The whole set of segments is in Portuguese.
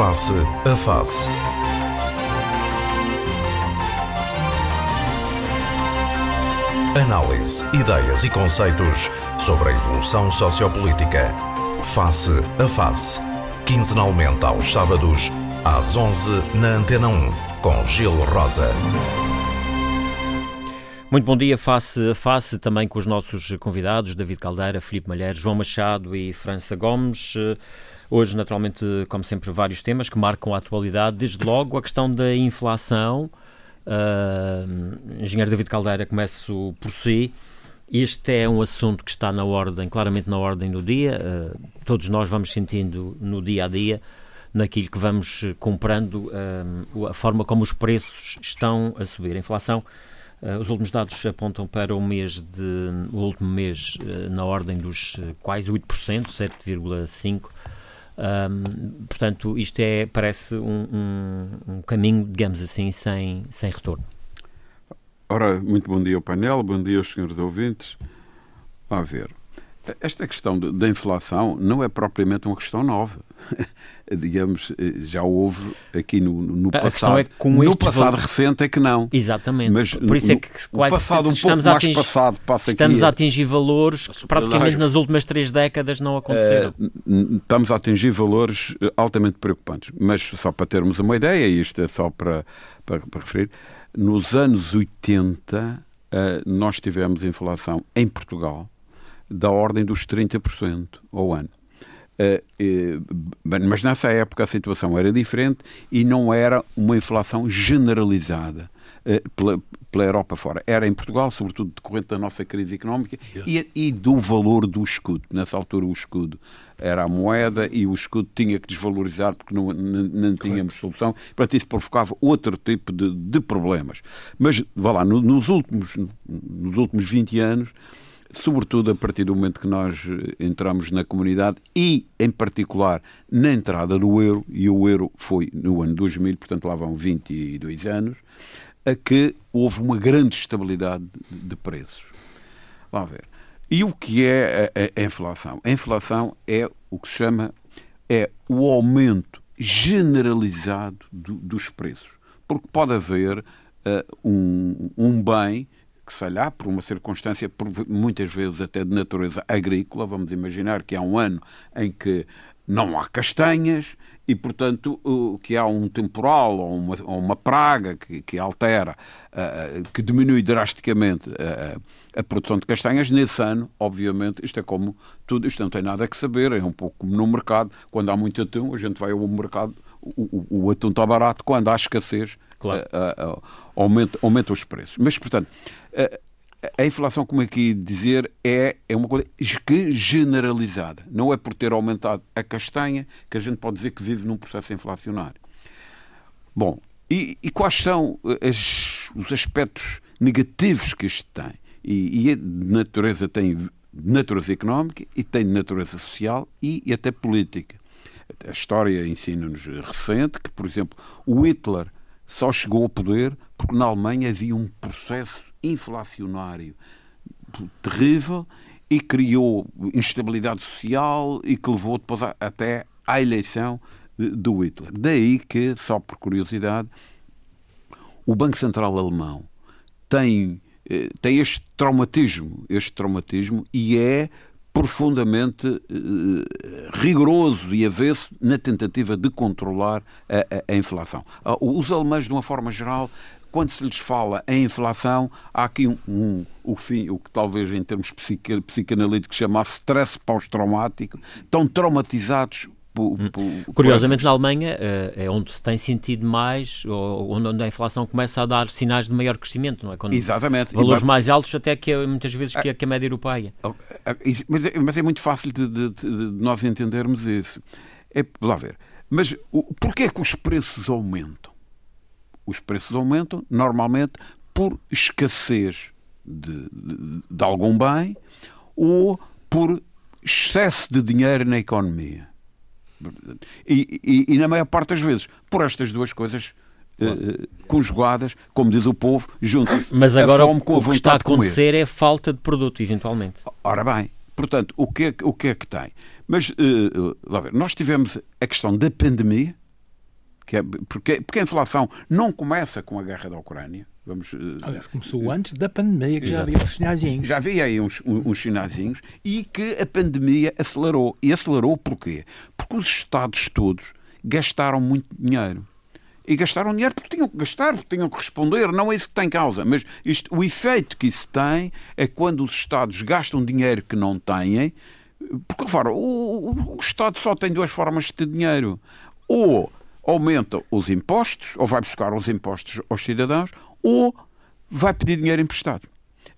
Face a Face. Análise, ideias e conceitos sobre a evolução sociopolítica. Face a Face. Quinzenalmente aos sábados, às 11 na Antena 1, com Gil Rosa. Muito bom dia, face a face, também com os nossos convidados, David Caldeira, Filipe Malheiro, João Machado e França Gomes. Hoje, naturalmente, como sempre, vários temas que marcam a atualidade, desde logo a questão da inflação. Uh, Engenheiro David Caldeira, começo por si. Este é um assunto que está na ordem, claramente na ordem do dia. Uh, todos nós vamos sentindo no dia a dia, naquilo que vamos comprando, uh, a forma como os preços estão a subir. A inflação, uh, os últimos dados apontam para o mês de, o último mês na ordem dos quase 8%, 7,5%. Um, portanto, isto é, parece um, um, um, caminho, digamos assim, sem, sem retorno. Ora, muito bom dia ao painel, bom dia aos senhores ouvintes. A ver, esta questão da inflação não é propriamente uma questão nova. Digamos, já houve aqui no, no passado. É no passado recente é que não. Exatamente. Mas Por isso é que quase passado um estamos, pouco a atingir, passado, passa estamos a atingir valores que praticamente nas últimas três décadas não aconteceram. Uh, estamos a atingir valores altamente preocupantes. Mas só para termos uma ideia, e isto é só para, para, para referir, nos anos 80 uh, nós tivemos inflação em Portugal da ordem dos 30% ao ano. Uh, mas nessa época a situação era diferente e não era uma inflação generalizada uh, pela, pela Europa fora. Era em Portugal, sobretudo decorrente da nossa crise económica e, e, do valor do escudo. Nessa altura o escudo era a moeda e o escudo tinha que desvalorizar porque não, não, não tínhamos solução. Portanto, isso provocava outro tipo de, de problemas. Mas, vá lá, no, nos, últimos, nos últimos 20 anos sobretudo a partir do momento que nós eh, entramos na comunidade e, em particular, na entrada do euro, e o euro foi no ano 2000, portanto lá vão 22 anos, a que houve uma grande estabilidade de preços. Vamos ver. E o que é a, a, inflação? A inflação é o que se chama é o aumento generalizado do, dos preços. Porque pode haver uh, um, um bem que, sei lá, por uma circunstância, por, muitas vezes até de natureza agrícola, vamos imaginar que há um ano em que não há castanhas e, portanto, que há um temporal ou uma, ou uma praga que, que altera, que diminui drasticamente uh, a produção de castanhas, nesse ano, obviamente, isto é como tudo, isto não tem nada a saber, é um pouco como no mercado, quando há muito atum, a gente vai ao mercado, o, o, atum está barato, quando há escassez, claro. uh, aumenta, aumenta os preços. Mas, portanto, a inflação, como aqui dizer, é, é uma coisa generalizada. Não é por ter aumentado a castanha que a gente pode dizer que vive num processo inflacionário. Bom, e, e quais são as, os aspectos negativos que isto tem? E, e é de natureza tem de natureza económica e tem de natureza social e, e até política. A história ensina-nos recente que, por exemplo, o Hitler só chegou ao poder porque na Alemanha havia um processo inflacionário terrível e criou instabilidade social e que levou depois até à eleição do Hitler. Daí que, só por curiosidade, o Banco Central Alemão tem, eh, tem este traumatismo, este traumatismo e é profundamente eh, rigoroso e avesso na tentativa de controlar a, a, a, inflação. Ah, os alemães, de uma forma geral, quando se lhes fala em inflação, há aqui um, um o, fim, o que talvez em termos psicanalíticos chamasse stress pós-traumático, estão traumatizados Curiosamente, na Alemanha eh, é onde se tem sentido mais, ou onde a inflação começa a dar sinais de maior crescimento, não é? Quando Exatamente. Valores mais altos, até que muitas vezes que a, que a média europeia. Oh, eh, mas é, mas é muito fácil de, de, de, nós entendermos isso. É, lá ver. Mas porquê é que os preços aumentam? Os preços aumentam normalmente por escassez de, de, de algum bem ou por excesso de dinheiro na economia. E, e, e, na maior parte das vezes, por estas duas coisas uh, conjugadas, como diz o povo, juntam-se. Mas agora o que está a acontecer é falta de produto, eventualmente. Ora bem, portanto, o que é, o que, é que tem? Mas, uh, lá ver, nós tivemos a questão da pandemia, Que é, porque, porque a inflação não começa com a guerra da Ucrânia. Vamos, eh, Aliás, começou antes da pandemia, que já havia uns sinaizinhos. Já havia aí uns, uns sinaizinhos e que a pandemia acelerou. E acelerou porquê? Porque os Estados todos gastaram muito dinheiro. E gastaram dinheiro porque tinham que gastar, porque tinham que responder, não é isso que tem causa. Mas isto, o efeito que isso tem é quando os Estados gastam dinheiro que não têm, porque, repara, o, o, o Estado só tem duas formas de ter dinheiro. Ou aumenta os impostos, ou vai buscar os impostos aos cidadãos, ou vai pedir dinheiro emprestado.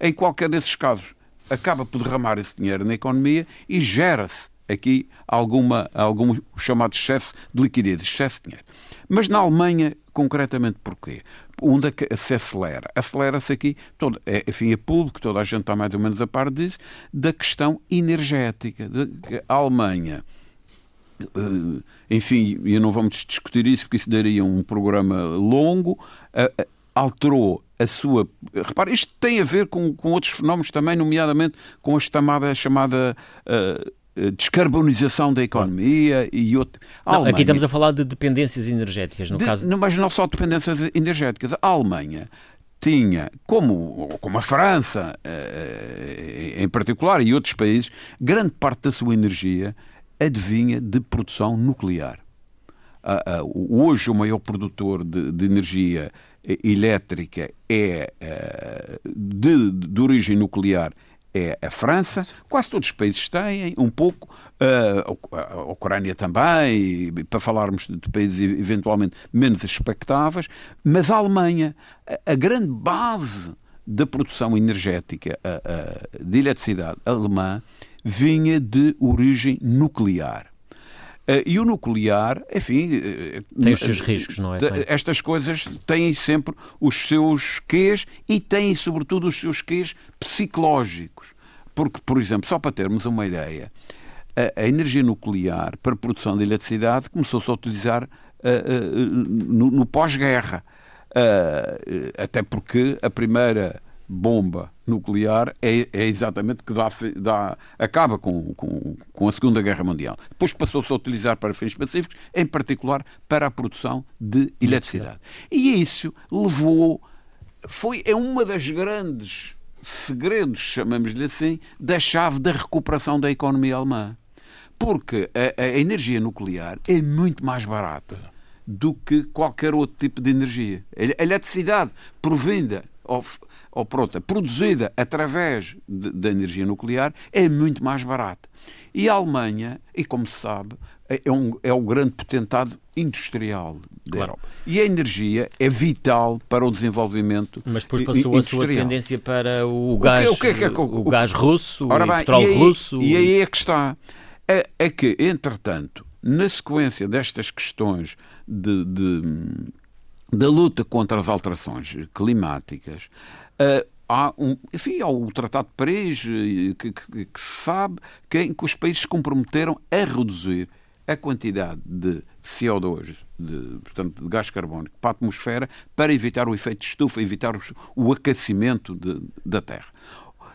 Em qualquer desses casos, acaba por derramar esse dinheiro na economia e gera-se aqui alguma, algum chamado excesso de liquidez, excesso de dinheiro. Mas na Alemanha, concretamente porquê? Onde é que se acelera? Acelera-se aqui, todo, é, enfim, é público, toda a gente está mais ou menos a par disso, da questão energética. De, a Alemanha, enfim, e não vamos discutir isso porque isso daria um programa longo, uh, alterou a sua. Repare, isto tem a ver com, com outros fenómenos também, nomeadamente com a chamada, chamada uh, descarbonização da economia e outro. Não, aqui estamos a falar de dependências energéticas, no de, caso. Não, mas não só dependências energéticas. A Alemanha tinha, como, como a França uh, em particular e outros países, grande parte da sua energia adivinha de produção nuclear. Uh, uh, hoje o maior produtor de, de energia elétrica é de, de origem nuclear é a França, quase todos os países têm, um pouco, a Ucrânia também, para falarmos de países eventualmente menos expectáveis, mas a Alemanha, a grande base da produção energética de eletricidade alemã vinha de origem nuclear. Eh, e o nuclear, enfim. Eh, tem os seus riscos, não é? Estas coisas têm sempre os seus quês e têm, sobretudo, os seus quês psicológicos. Porque, por exemplo, só para termos uma ideia, a, a energia nuclear para a produção de eletricidade começou-se a utilizar uh, uh, no, no pós-guerra. Uh, até porque a primeira bomba nuclear é, é exatamente que dá, dá, acaba com, com, com, a Segunda Guerra Mundial. Depois passou-se a utilizar para fins pacíficos, em particular para a produção de eletricidade. E isso levou. Foi, é uma das grandes segredos, chamamos-lhe assim, da chave da recuperação da economia alemã. Porque a, a energia nuclear é muito mais barata do que qualquer outro tipo de energia. A eletricidade provinda ou pronto, produzida através da energia nuclear é muito mais barata. E a Alemanha, e como se sabe, é, é, um, é o grande potentado industrial da claro. Europa. E a energia é vital para o desenvolvimento Mas depois passou a sua tendência para o gás, o, que, o, que é que, o, o gás russo, bem, o petróleo e aí, russo. E aí é que está. É, é que, entretanto, na sequência destas questões de, de da luta contra as alterações climáticas, há um, enfim, há o Tratado de Paris, eh, que, que, que se sabe que, em que os países se comprometeram a reduzir a quantidade de CO2, de, portanto, de gás carbónico para a atmosfera, para evitar o efeito de estufa, evitar o, o aquecimento de, da Terra.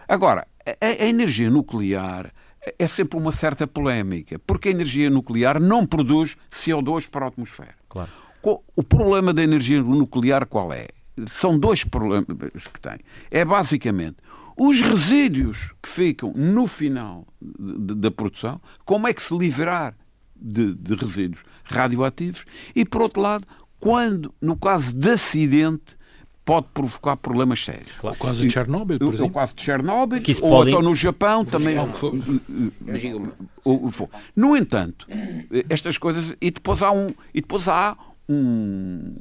Agora, a, a, energia nuclear é sempre uma certa polémica, porque a energia nuclear não produz CO2 para a atmosfera. Claro. O problema da energia nuclear qual é? São dois problemas que tem. É basicamente os resíduos que ficam no final da produção, como é que se livrar de, de, resíduos radioativos, e por outro lado, quando, no caso de acidente, pode provocar problemas sérios. Claro. O caso de Chernobyl, por exemplo. O caso de Chernobyl, ou podem... então no Japão também. No entanto, estas coisas. E depois há um. E depois há um.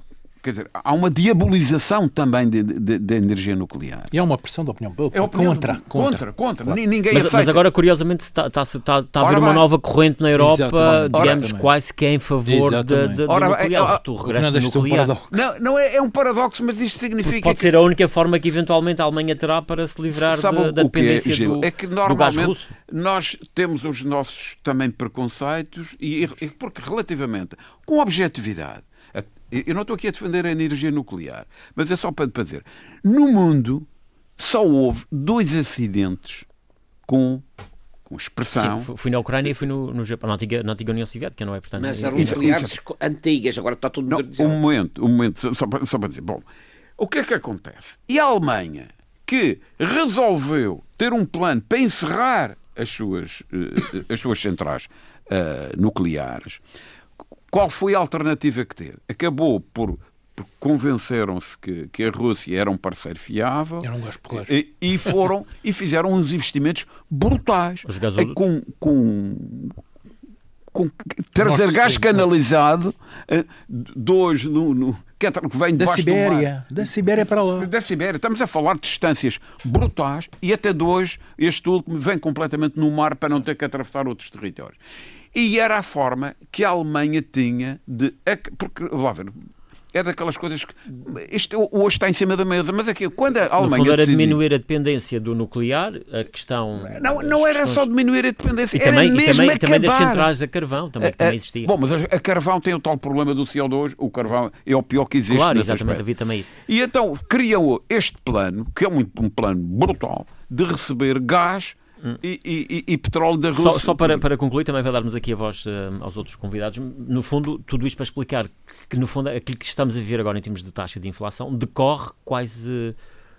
Quer dizer, há uma diabolização também da energia nuclear. E há uma pressão da opinião pública é opinião contra, contra. Contra, contra. Claro. Ninguém mas, aceita. mas agora, curiosamente, está, está, está, está a haver uma nova corrente na Europa, Exatamente. digamos, Ora, quase que é em favor da, do Ora, nuclear. É, o regresso do nuclear. Um não, não é, é, um paradoxo, mas isto significa. Pode que... ser a única forma que eventualmente a Alemanha terá para se livrar Sabe da, da dependência é, do, é que, do gás russo. Nós temos os nossos também preconceitos, e, porque relativamente, com objetividade eu não estou aqui a defender a energia nuclear, mas é só para dizer: no mundo só houve dois acidentes com com expressão. Sim, fui na Ucrânia e fui no, no Japão, na antiga, na antiga União Soviética, não é? Portanto, Mas é- eram nucleares antigas, agora está tudo modernizado. um momento, um momento, só- só, para- só para dizer. Bom, o que é que acontece? E a Alemanha, que resolveu ter um plano para encerrar as suas, eh, as suas centrais eh, nucleares, qual foi a alternativa que teve? Acabou por, por convenceram-se que, que a Rússia era um parceiro fiável Era um e, e foram e fizeram uns investimentos brutais gasodutos. Eh, com, com, com trazer gás canalizado eh, dois no, no, que entra- que vem Da debaixo do mar. Sibéria. Da Sibéria para lá. Da Sibéria. Estamos a falar de distâncias brutais e até dois, este último vem completamente no mar para não ter que atravessar outros territórios. E era a forma que a Alemanha tinha de. Porque, lá ver, é daquelas coisas que. Isto hoje está em cima da mesa, mas aqui, quando a No Alemanha. fundo era decidiu- diminuir a dependência do nuclear, a questão... Não, não era as só questões- diminuir a dependência, E era também, e mesmo também, também das acabar. centrais a carvão, também, que É, também é, existia. Bom, mas a, carvão tem o tal problema do CO2, o carvão é o pior que existe claro, exatamente, havia também isso. E então criam este plano, que é um, um plano brutal, de receber gás e, e- petróleo da Rússia. Só, só para, para concluir, também para darmos aqui a voz eh, aos outros convidados, no fundo, tudo isto para explicar que, no fundo, aquilo que estamos a viver agora em termos de taxa de inflação decorre quase eh,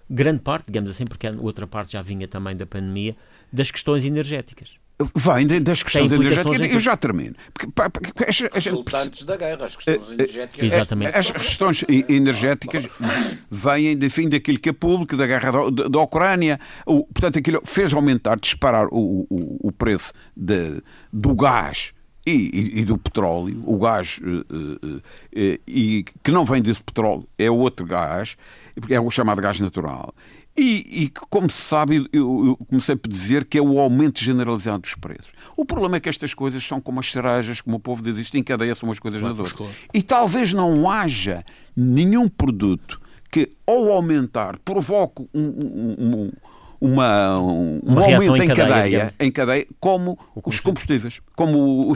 grande parte, digamos assim, porque a outra parte já vinha também da pandemia, das questões energéticas. Vem das questões implicações energéticas. Eu já termino. Porque, pá, porque as- as- Resultantes da guerra, as questões Eh, energéticas. Exatamente. As questões e- energéticas vêm, enfim, daquilo que é público, da guerra da, da- Ucrânia. O, portanto, aquilo fez aumentar, disparar o, o, o preço de- do gás e, e- e do petróleo. O gás eh, eh, eh, e, que não vem desse petróleo, é outro gás, porque é o chamado gás natural. E, e como se sabe, eu, eu comecei por dizer que é o aumento generalizado dos preços. O problema é que estas coisas são como as cerejas, como o povo diz, isto encadeia-se umas coisas nas outras. E talvez não haja nenhum produto que, ao aumentar, provoque um, um- um- uma, um, Uma um aumento em em cadeia, em cadeia, como os combustíveis, como o- o-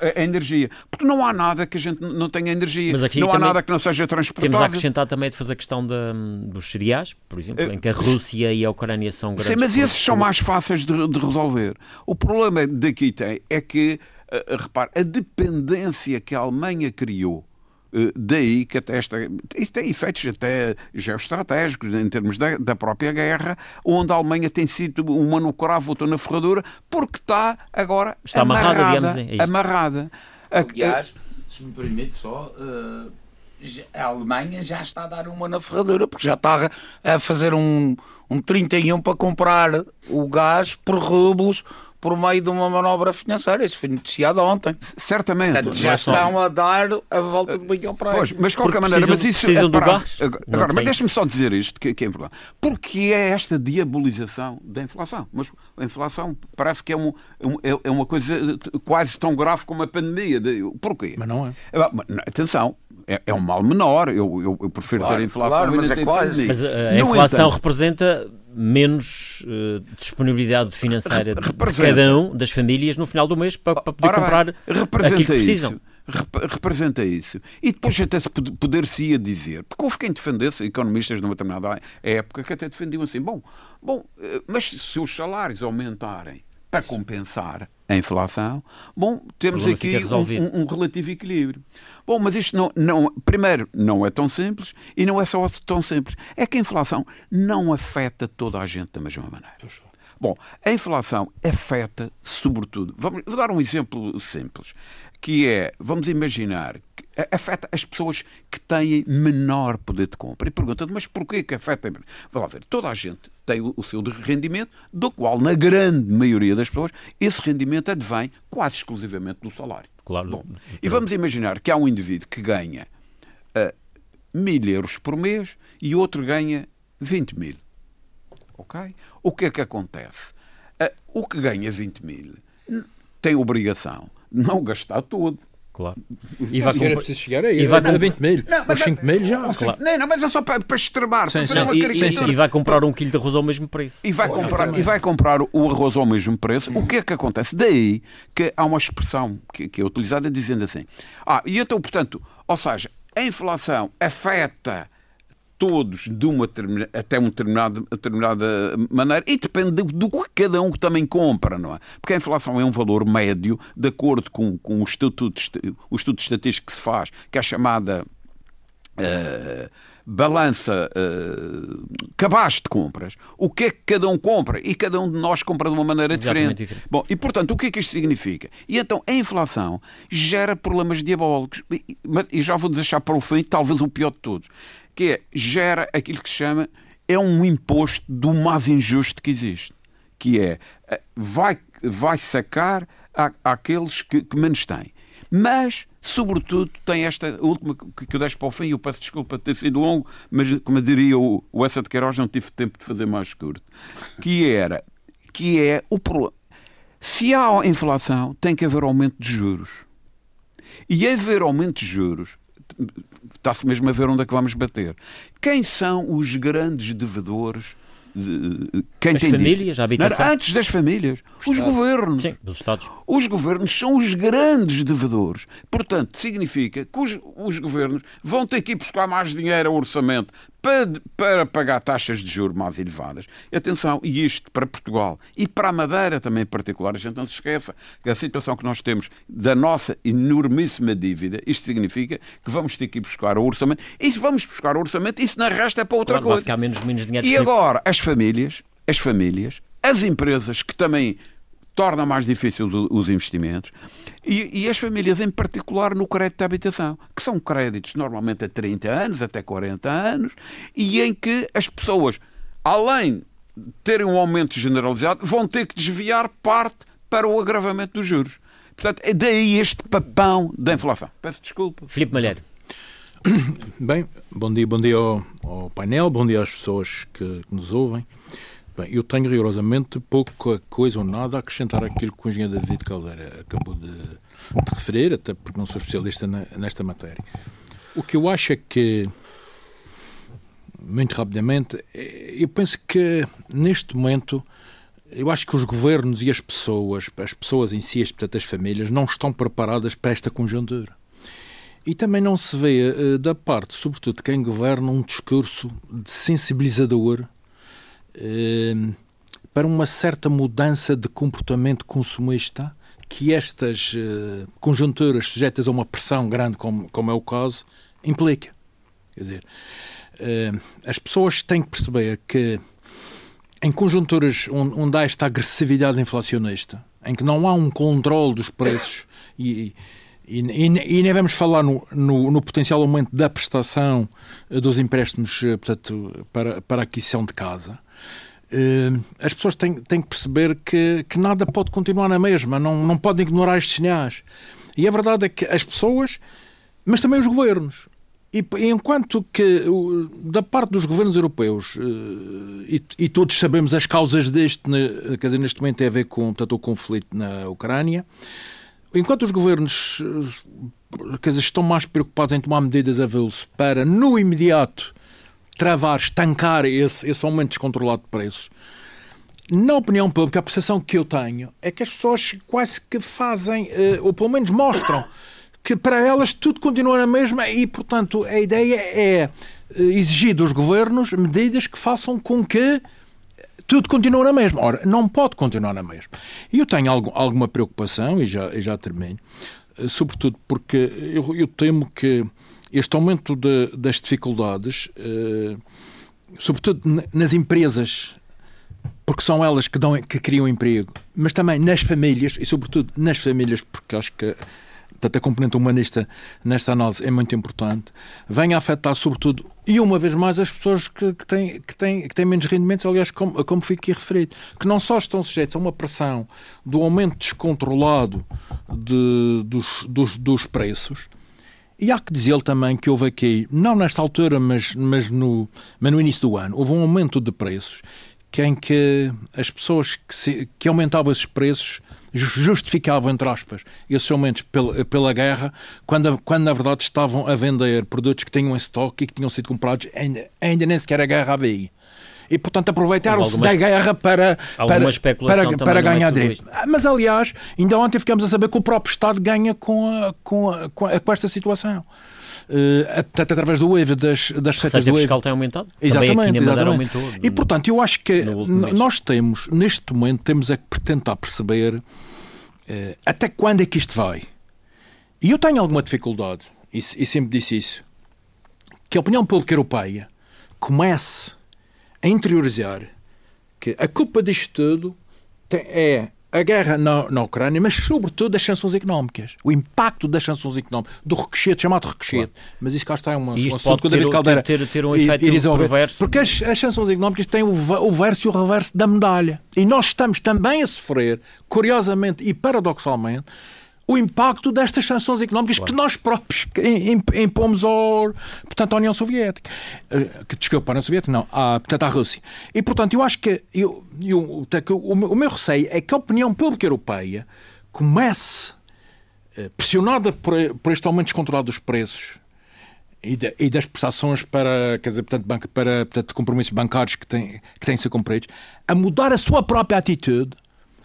a, a- a energia. Porque não há nada que a gente não tenha energia. Não há nada que não seja Temos a acrescentar também de fazer a questão da- dos cereais, por exemplo, em que a Rússia e a Ucrânia são grandes. Sim, mas esses são mais fáceis de, de resolver. O problema daqui tem é que, eh, eh, repare, a dependência que a Alemanha criou, eh, daí que até esta. E tem efeitos até geoestratégicos em termos da, da própria guerra, onde a Alemanha tem sido uma no cravo, outra na ferradura, porque está agora Está amarrada, amarrada. digamos, é isto. amarrada. A- Aliás, se me permite só, eh, já- a Alemanha já está a dar uma na ferradura, porque já está a fazer um, um 31 para comprar o gás por rublos por meio de uma manobra financeira. Isso foi noticiado ontem. certamente. Portanto, já estão a dar a volta de ao prédio. Pois, mas de qualquer maneira, mas precisam- isso precisam é do para- gás. Agora, mas deixe-me só dizer isto, que, que é importante. Porque é esta diabolização da inflação? Mas a inflação parece que é, um, um- é- é uma coisa quase tão grave como a pandemia. De- Porquê? Mas não é. Ah, Atenção, é, é um mal menor. Eu, eu, eu prefiro Claro, ter inflação claro, mas é quase. pandemia. Mas a, a No inflação entanto, representa menos eh, disponibilidade financeira de- de Representa. cada um das famílias no final do mês para, para poder Ora comprar aquilo representa que precisam. Isso. Rep- representa isso. E depois até se pod- poder-se-ia dizer, porque houve quem defendesse, economistas numa determinada época, que até defendiam assim, bom, bom, eh, mas se os salários aumentarem para compensar a inflação, bom, temos aqui um, um- um relativo equilíbrio. Bom, mas isto não, não, primeiro, não é tão simples e não é só tão simples. É que a inflação não afeta toda a gente da mesma maneira. Bom, a inflação afeta, sobretudo, vamos, vou dar um exemplo simples, que é, vamos imaginar, afeta as pessoas que têm menor poder de compra. E pergunta mas porquê que afeta? Vamos lá ver, toda a gente tem o, o seu rendimento, do qual, na grande maioria das pessoas, esse rendimento advém quase exclusivamente do salário. Claro. Bom, e vamos imaginar que há um indivíduo que ganha ah, mil euros por mês e outro ganha 20 mil. Ok? O que é que acontece? Ah, o que ganha 20 mil tem obrigação de não gastar tudo. Claro. E vai comprar- preciso chegar aí. E vai a com- 20 mil. Os 5 mil já. Ou seja, não, não, mas é só para, para extremar, Sim, para sim. Não, e, caricatura. e- e vai comprar um quilo de arroz ao mesmo preço. E vai, comprar, e vai comprar o arroz ao mesmo preço. O que é que acontece? Daí que há uma expressão que, que é utilizada dizendo assim: Ah, e então, portanto, ou seja, a inflação afeta todos de uma até uma determinada, determinada maneira e depende do que cada um também compra, não é? Porque a inflação é um valor médio de acordo com, com o, estudo, o estudo estatístico que se faz, que é chamada uh, balança uh, cabaz de compras, o que é que cada um compra e cada um de nós compra de uma maneira diferente. diferente. Bom, e portanto, o que é que isto significa? E então a inflação gera problemas diabólicos, e já vou deixar para o fim, talvez o pior de todos, que é gera aquilo que se chama é um imposto do mais injusto que existe, que é eh, vai, vai sacar àqueles que, que menos têm. Mas sobretudo, tem esta última que eu deixo para o fim, eu peço desculpa de ter sido longo, mas como diria o, o Essa de Queiroz, não tive tempo de fazer mais curto, que era, que é o problema. Se há inflação, tem que haver aumento de juros. E haver aumento de juros, está-se mesmo a ver onde é que vamos bater. Quem são os grandes devedores quem As tem famílias, a habitação. Antes das famílias, os governos. Sim, dos Estados. Os governos são os grandes devedores. Portanto, significa que os, os governos vão ter que ir buscar mais dinheiro ao orçamento para, para pagar taxas de juros mais elevadas. E atenção, e isto para Portugal e para a Madeira também em particular, a gente não se esqueça que a situação que nós temos da nossa enormíssima dívida, isto significa que vamos ter que ir buscar o orçamento. E se vamos buscar o orçamento, isso na resta é para outra claro, coisa. Vai ficar menos, menos dinheiro e agora, as famílias, as famílias, as empresas que também torna mais difícil os investimentos e, e, as famílias, em particular, no crédito de habitação, que são créditos normalmente a 30 anos, até 40 anos, e em que as pessoas, além de terem um aumento generalizado, vão ter que desviar parte para o agravamento dos juros. Portanto, é daí este papão da inflação. Peço desculpa. Filipe Malheiro. Bem, bom dia, bom dia ao, ao painel, bom dia às pessoas que, que nos ouvem. Bem, eu tenho rigorosamente pouca coisa ou nada a acrescentar àquilo que o engenheiro David Caldeira acabou de, de referir, até porque não sou especialista na, nesta matéria. O que eu acho é que, muito rapidamente, eu penso que neste momento, eu acho que os governos e as pessoas, as pessoas em si, portanto as famílias, não estão preparadas para esta conjuntura. E também não se vê eh, da parte, sobretudo de quem governa, um discurso de sensibilizador para uma certa mudança de comportamento consumista que estas uh, conjunturas sujeitas a uma pressão grande, como, como é o caso, implica. Quer dizer, uh, as pessoas têm que perceber que em conjunturas onde, há esta agressividade inflacionista, em que não há um controle dos preços e, e, e, e nem vamos falar no, no, no, potencial aumento da prestação dos empréstimos portanto, para, para aquisição de casa, as pessoas têm, têm que perceber que, que nada pode continuar na mesma, não, não podem ignorar estes sinais. E a verdade é que as pessoas, mas também os governos, e, enquanto que da parte dos governos europeus, uh, e, e, todos sabemos as causas deste, quer dizer, neste momento tem a ver com tanto o conflito na Ucrânia, enquanto os governos eh, quer dizer, estão mais preocupados em tomar medidas avulso para, no imediato, travar, estancar esse, esse aumento descontrolado de preços, na opinião pública, a percepção que eu tenho é que as pessoas quase que fazem, eh, ou pelo menos mostram, que para elas tudo continua na mesma e, portanto, a ideia é eh, exigir dos governos medidas que façam com que tudo continue na mesma. Ora, não pode continuar na mesma. E eu tenho alguma preocupação, e já, já termino, eh, sobretudo porque eu, eu temo que este aumento de, das dificuldades, eh, sobretudo nas empresas, porque são elas que, dão, que criam emprego, mas também nas famílias, e sobretudo nas famílias, porque acho que portanto, a componente humanista nesta análise é muito importante, vem a afetar sobretudo, e uma vez mais, as pessoas que, que, têm, que, têm, que têm menos rendimentos, aliás, como, como aqui referido, que não só estão sujeitos a uma pressão do aumento descontrolado de, dos, dos, dos preços, e há que dizer também que houve aqui, não nesta altura, mas, mas, no, mas no início do ano, houve um aumento de preços que em que as pessoas que, se, que aumentavam esses preços justificavam, entre aspas, esses aumentos pela, pela guerra, quando, quando na verdade estavam a vender produtos que tinham em estoque e que tinham sido comprados, ainda, ainda nem sequer a guerra havia. E, portanto, aproveitaram-se da guerra para, para, para, para é ganhar direito. Mas, aliás, ainda ontem ficamos a saber que o próprio Estado ganha com, a, com, a, com, a, esta situação. Uh, até através do wave das, das setas do fiscal tem aumentado. Exatamente. exatamente. Aumentou, e, portanto, eu acho que nós temos, neste momento, temos é que tentar perceber uh, até quando é que isto vai. E eu tenho alguma dificuldade, e, e sempre disse isso, que a opinião pública europeia comece a interiorizar que a culpa disto tudo tem, é a guerra na, na Ucrânia, mas sobretudo das sanções económicas. O impacto das sanções económicas, do requeixete, chamado requeixete. Claro. Mas isso cá está é uma, e um assunto que o David Caldeira ter, ter, ter um efeito perverso. Porque as, as, sanções económicas têm o, o verso e o reverso da medalha. E nós estamos também a sofrer, curiosamente e paradoxalmente, o impacto destas sanções económicas claro. que nós próprios impomos ao, portanto, à União Soviética. Eh, que, desculpa, à União Soviética, não, à, portanto, à Rússia. E, portanto, eu acho que, eu, eu, o meu receio é que a opinião pública europeia comece, eh, pressionada por, por este aumento descontrolado dos preços, e, e, das prestações para, quer dizer, portanto, banca, para portanto, compromissos bancários que têm, que têm de ser cumpridos, a mudar a sua própria atitude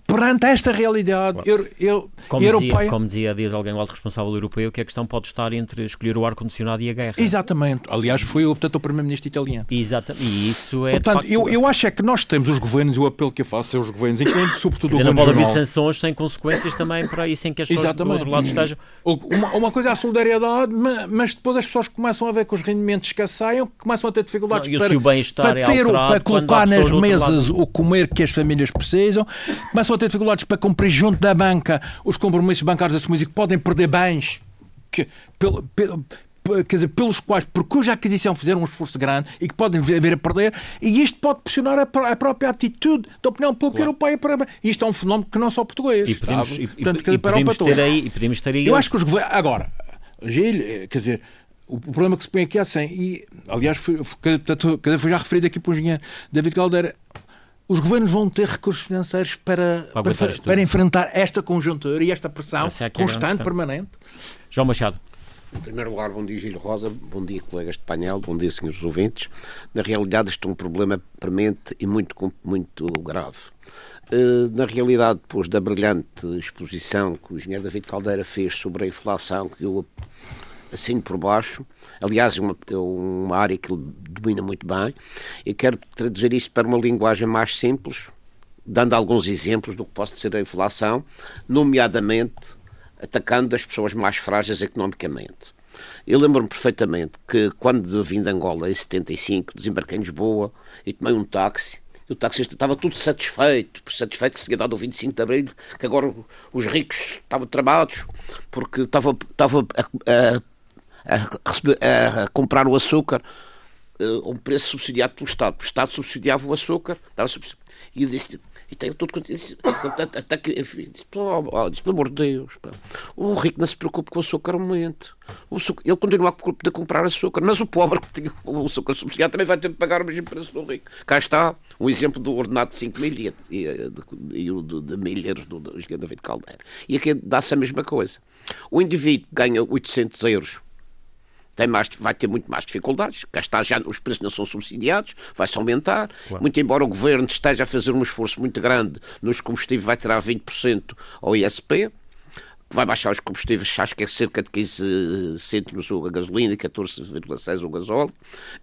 perante esta realidade eu, eu, como europeia. Dizia, como dizia dias alguém, o alto responsável europeu, que a questão pode estar entre escolher o ar-condicionado e a guerra. Exatamente. Aliás, foi portanto, o primeiro-ministro italiano. Exatamente. E isso é. Portanto, eu, eu acho é que nós temos os governos, e o apelo que eu faço aos governos, incluindo sobretudo dizer, o governo. Não pode haver sanções sem consequências também para isso, sem que as pessoas Exatamente. do outro lado estejam. Uma, uma coisa é a solidariedade, mas depois as pessoas começam a ver que os rendimentos escasseiam, começam a ter dificuldades não, para, para, é ter, é para colocar nas mesas o comer que as famílias precisam, começam a ter dificuldades para cumprir junto da banca os compromissos bancários assumidos e que podem perder bens que, pelo, pelo, quer dizer, pelos quais, por cuja aquisição fizeram um esforço grande e que podem vir a perder, e isto pode pressionar a, a própria atitude da opinião pública Claro. europeia para. Isto é um fenómeno que não só português. E podemos, e, Portanto, e, e podemos ter aí, e podemos ter aí. Eu acho que os governos. Agora, Gil, eh, quer dizer. O problema que se põe aqui é assim, e aliás, foi, foi, foi já referido aqui por o engenheiro David Caldeira, os governos vão ter recursos financeiros para, para, para, para enfrentar esta conjuntura e esta pressão é, constante, permanente? João Machado. Em primeiro lugar, bom dia Gil Rosa, bom dia colegas de painel, bom dia senhores ouvintes. Na realidade, isto é um problema premente e muito, muito grave. Eh, na realidade, depois da brilhante exposição que o engenheiro David Caldeira fez sobre a inflação, que eu assino por baixo, aliás, uma, é uma área que ele domina muito bem, e quero traduzir isto para uma linguagem mais simples, dando alguns exemplos do que pode ser a inflação, nomeadamente atacando as pessoas mais frágeis economicamente. Eu lembro-me perfeitamente que quando vim de Angola em 75, desembarquei em Lisboa e tomei um táxi e o taxista estava tudo satisfeito, satisfeito que se tinha dado o 25 de Abril, que agora os ricos estavam tramados, porque estava, estava a, a a, a comprar o açúcar a uh, um preço subsidiado pelo Estado. O Estado subsidiava o açúcar, dava subsidi... e eu disse, e tenho tudo disse, até que disse, pelo, pelo amor de Deus, pá. o rico não se preocupa com o açúcar aumente. O açúcar, ele continua a poder comprar açúcar, mas o pobre que tinha o açúcar subsidiado também vai ter de pagar o mesmo preço do rico. Cá está um exemplo do ordenado de 5 mil e, e, o de, de mil euros do, do David Caldeira. E aqui dá-se a mesma coisa. O indivíduo ganha 800 euros tem mais, vai ter muito mais dificuldades. Cá está, já os preços não são subsidiados, vai-se aumentar. Claro. Muito embora o governo esteja a fazer um esforço muito grande nos combustíveis, vai tirar 20% ao ISP, que vai baixar os combustíveis, acho que é cerca de 15 cêntimos a gasolina e 14,6 o gasóleo.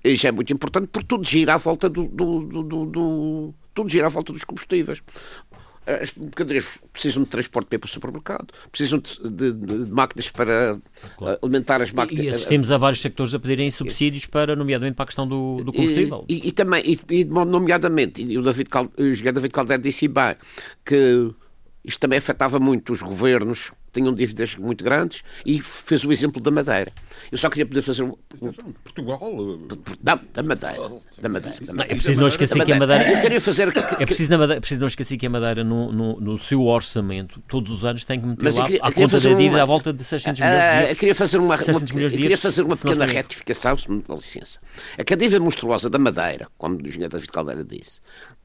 E já é muito importante, porque tudo gira à volta do, do, do, do tudo gira à volta dos combustíveis as mercadorias precisam de transporte para o supermercado, precisam de, de, de máquinas para claro. alimentar as máquinas. E assistimos a vários sectores a pedirem subsídios para, nomeadamente, para a questão do, do combustível. E, e, e também, e, e, nomeadamente, e o David, Cal, o David Caldeira disse bem, que isto também afetava muito os governos tinham dívidas muito grandes e fez o exemplo da Madeira. Eu só queria poder fazer um. Portugal? Não, da Madeira. Da Madeira. Não, é preciso não esquecer que a Madeira. Eu queria fazer. É preciso, na Madeira, preciso não esquecer que a Madeira, no, no, no seu orçamento, todos os anos tem que meter Mas lá queria, a conta da dívida uma, à volta de 600 milhões de euros. Eu queria fazer uma, uma, queria fazer uma pequena retificação, se me dá licença. A dívida monstruosa da Madeira, como o engenheiro David Caldeira disse,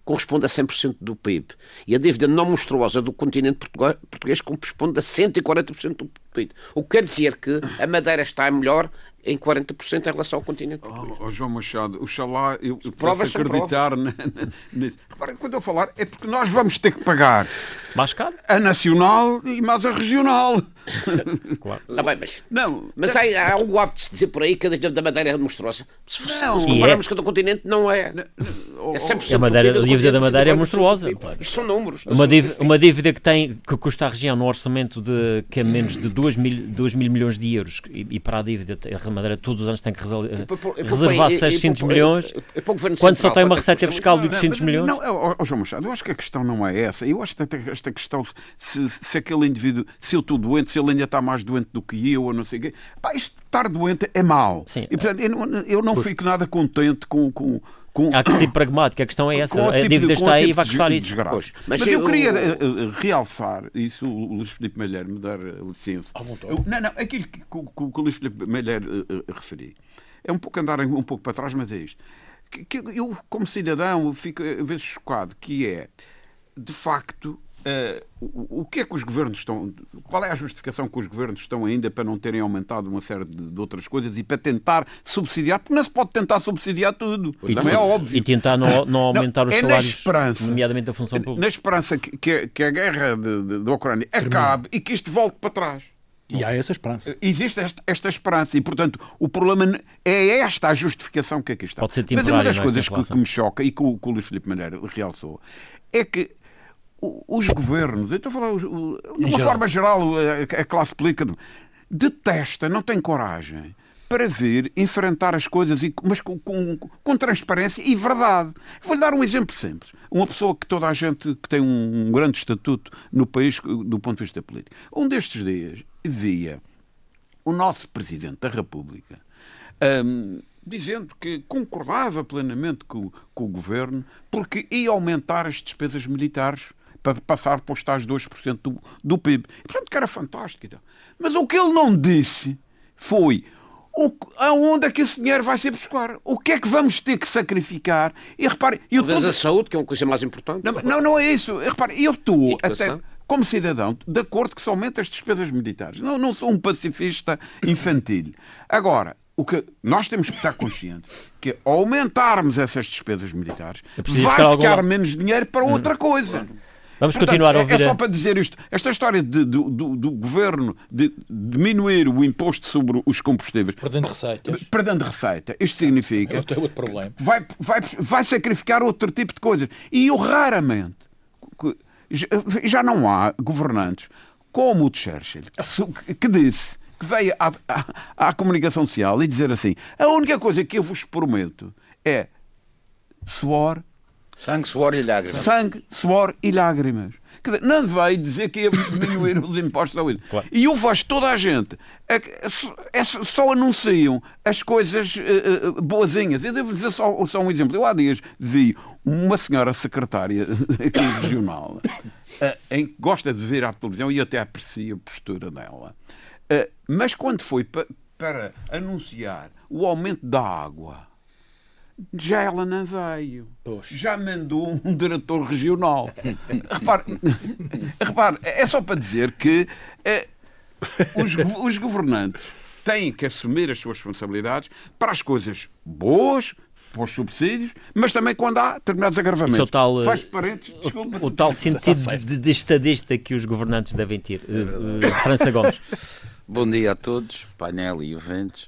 corresponde a 100% do PIB. E a dívida não monstruosa do continente português corresponde a 140% do, substituído. O que quer dizer que a Madeira está melhor em 40% em relação ao continente Oh, oh, João Machado, oxalá eu, eu são acreditar nisso. Repara, quando eu falar, é porque nós vamos ter que pagar Mais caro? a nacional e mais a regional. Claro. Está bem, mas, Não, mas há, há algo apto de se dizer por aí que a da Madeira mostrou-se. Se, se, Não. se E compararmos é. com o do continente, não é. oh, É 100% A Madeira- a dívida da Madeira é 50% monstruosa. Isto são números. não Uma são dívida, uma dívida que tem que custa à região no orçamento de que é menos de 2 mil, 2 mil milhões de euros e, e para a dívida a Madeira todos os anos tem que reservar e- e- e 600 por- milhões quando só tem uma é receita fiscal de Não, 800 milhões. Não, oh, oh, João Machado, eu acho que a questão não é essa. Eu acho que esta questão, se, se aquele indivíduo, se eu estou doente, se ele ainda está mais doente do que eu, ou não sei o quê, pá, isto de estar doente é mau. Sim. E, portanto, eu não, eu não fico nada contente com. com, com Há que ser pragmático, a questão é essa. A tipo de- dívida o está aí e tipo vai de custar de isso. Pois, Mas, mas eu eu- queria eh, eh, realçar, isso o Luís Filipe Malheiro me dar eh, licença. À vontade. Eu- não, não, aquilo que, que, o- que o Luís Filipe Malheiro eh, eh, referi é um pouco andar um pouco para trás, mas é isto. Que, que eu, como cidadão, fico a vezes chocado, que é, de facto, eh, o, o que é que os governos estão. Qual é a justificação que os governos estão ainda para não terem aumentado uma série de, de outras coisas e para tentar subsidiar? Porque não se pode tentar subsidiar tudo. E, não é óbvio. e tentar não, não aumentar os é na salários, esperança. nomeadamente a função pública. Na esperança que, que, a- que a guerra da Ucrânia acabe e que isto volte para trás. E há essa esperança. Existe esta, esta esperança e, portanto, o problema é esta a justificação que aqui está. Pode ser Mas uma das não é, coisas que, que me choca e que o, que o Luís Filipe Malheiro realçou é que os governos, eu estou a falar os- o- de uma forma geral, a, a classe política detesta, não tem coragem para vir enfrentar as coisas, mas com, com, com transparência e verdade. Vou-lhe dar um exemplo simples. Uma pessoa que toda a gente que tem um, um grande estatuto no país do ponto de vista político. Um destes dias via o nosso Presidente da República hum, dizendo que concordava plenamente com, com o Governo porque ia aumentar as despesas militares para passar para os tais 2% do, do PIB. E, portanto, que era fantástico. e tal. Mas o que ele não disse foi o, que- aonde é que esse dinheiro vai ser buscar? O que é que vamos ter que sacrificar? E repare, eu Talvez tô- a saúde, que é uma coisa mais importante. não, não, não é isso. Repare, eu estou até como cidadão de acordo que se aumente as despesas militares. Não, não sou um pacifista infantil. Agora, o que nós temos que estar conscientes que ao aumentarmos essas despesas militares É vai ficar menos dinheiro para outra coisa. Vamos Portanto, continuar a é- ouvir. É só para dizer isto. Esta história de- do, do- do governo de diminuir o imposto sobre os combustíveis, Perdendo receitas. perdendo receita, isto significa É outro, é outro problema. vai, vai, vai sacrificar outro tipo de coisas. E eu raramente, já- não há governantes como o de Churchill, que disse, que veio à, à, à comunicação social e dizer assim: a única coisa que eu vos prometo é suor, Sangue, suor e lágrimas. sangue, suor e lágrimas. Não veio dizer que ia diminuir os impostos à saúde. Claro. E eu vejo toda a gente é só- anunciam as coisas eh, eh, boazinhas. Eu devo dizer só, só um exemplo. Eu há dias vi uma senhora secretária aqui regional eh, em que gosta de ver à televisão e até aprecio a postura dela. Mas quando foi pa- para anunciar o aumento da água, já ela não veio. Pois. Já mandou um diretor regional. repare, repare, é só para dizer que eh, os, os governantes têm que assumir as suas responsabilidades para as coisas boas, para os subsídios, mas também quando há determinados agravamentos. É o tal, eh, Faz parentes, desculpa. o tal sentido de, de estadista que os governantes devem ter. Eh, eh, França Gomes. Bom dia a todos, painel e ouvintes.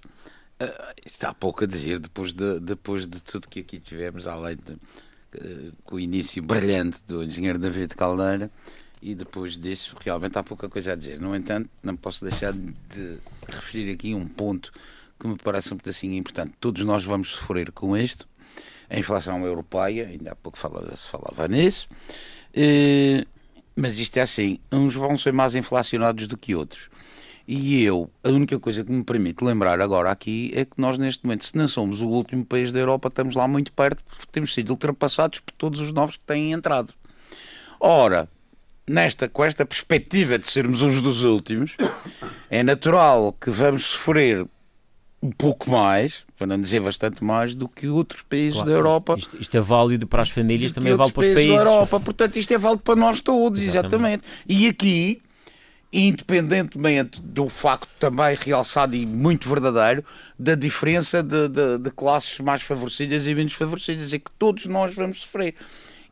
Ah, está pouco a dizer depois de, depois de tudo que aqui tivemos, além de eh, com o início brilhante do engenheiro David Caldeira, e depois disso realmente há pouca coisa a dizer. No entanto, não posso deixar de referir aqui um ponto que me parece um pedacinho importante. Todos nós vamos sofrer com isto. A inflação europeia, ainda há pouco se falava nisso. Eh, mas isto é assim, uns vão ser mais inflacionados do que outros. E eu, a única coisa que me permite lembrar agora aqui é que nós neste momento, se não somos o último país da Europa, estamos lá muito perto, porque temos sido ultrapassados por todos os novos que têm entrado. Ora, nesta, com esta perspectiva de sermos uns dos últimos, é natural que vamos sofrer um pouco mais, para não dizer bastante mais, do que outros países Claro, da Europa. Isto, isto é válido para as famílias, também vale para os outros países. da Europa. Portanto, isto é válido para nós todos, Exatamente. exatamente. E aqui independentemente do facto também realçado e muito verdadeiro da diferença de, de, de, classes mais favorecidas e menos favorecidas e que todos nós vamos sofrer.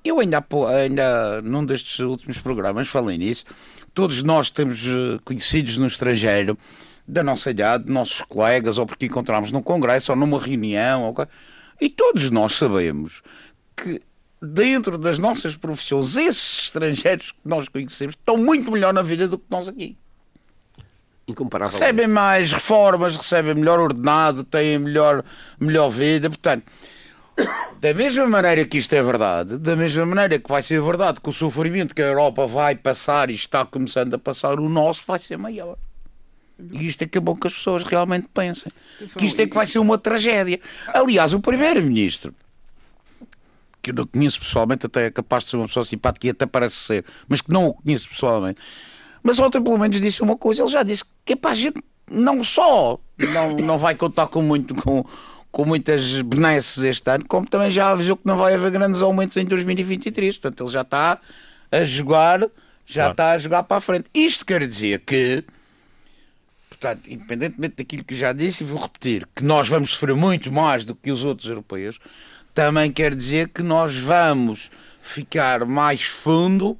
Eu ainda, ainda num destes últimos programas falei nisso. Todos nós temos eh, conhecidos no estrangeiro da nossa idade, nossos colegas, ou porque encontramos num congresso ou numa reunião, ou... e todos nós sabemos que dentro das nossas profissões, esses estrangeiros que nós conhecemos estão muito melhor na vida do que nós aqui. Incomparável. Recebem mais reformas, recebem melhor ordenado, têm melhor, melhor vida. Portanto, da mesma maneira que isto é verdade, da mesma maneira que vai ser verdade que o sofrimento que a Europa vai passar e está começando a passar, o nosso vai ser maior. E isto é que é bom que as pessoas realmente pensem. Que isto é que vai ser uma tragédia. Aliás, o Primeiro-Ministro que eu não conheço pessoalmente, até é capaz de ser uma pessoa simpática e até parece ser, mas que não o conheço pessoalmente. Mas ontem, pelo menos, disse uma coisa: ele já disse que é para a gente não só não, não vai contar com muito com, com muitas benesses este ano, como também já avisou que não vai haver grandes aumentos em 2023. Portanto, ele já está a jogar, já claro. está a jogar para a frente. Isto quer dizer que, portanto, independentemente daquilo que já disse, e vou repetir, que nós vamos sofrer muito mais do que os outros europeus, também quer dizer que nós vamos ficar mais fundo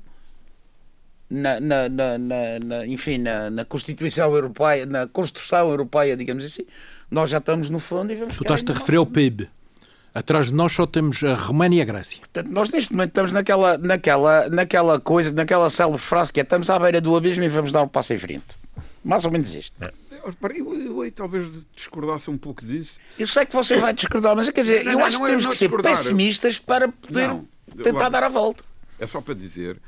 na, na, na, na enfim, na, Constituição Europeia, na construção europeia, digamos assim, nós já estamos no fundo e vamos Tu estás-te a referir ao PIB. Atrás de nós só temos a Roménia e a Grécia. Portanto, nós neste momento estamos naquela, naquela, naquela coisa, naquela célebre frase que é estamos à beira do abismo e vamos dar um passo em frente. Mais ou menos isto. É. Eu, eu, eu, talvez discordasse um pouco disso. Eu sei que você vai discordar, mas quer dizer, não, eu não, acho que é temos que ser pessimistas para poder tentar dar a volta. É só para dizer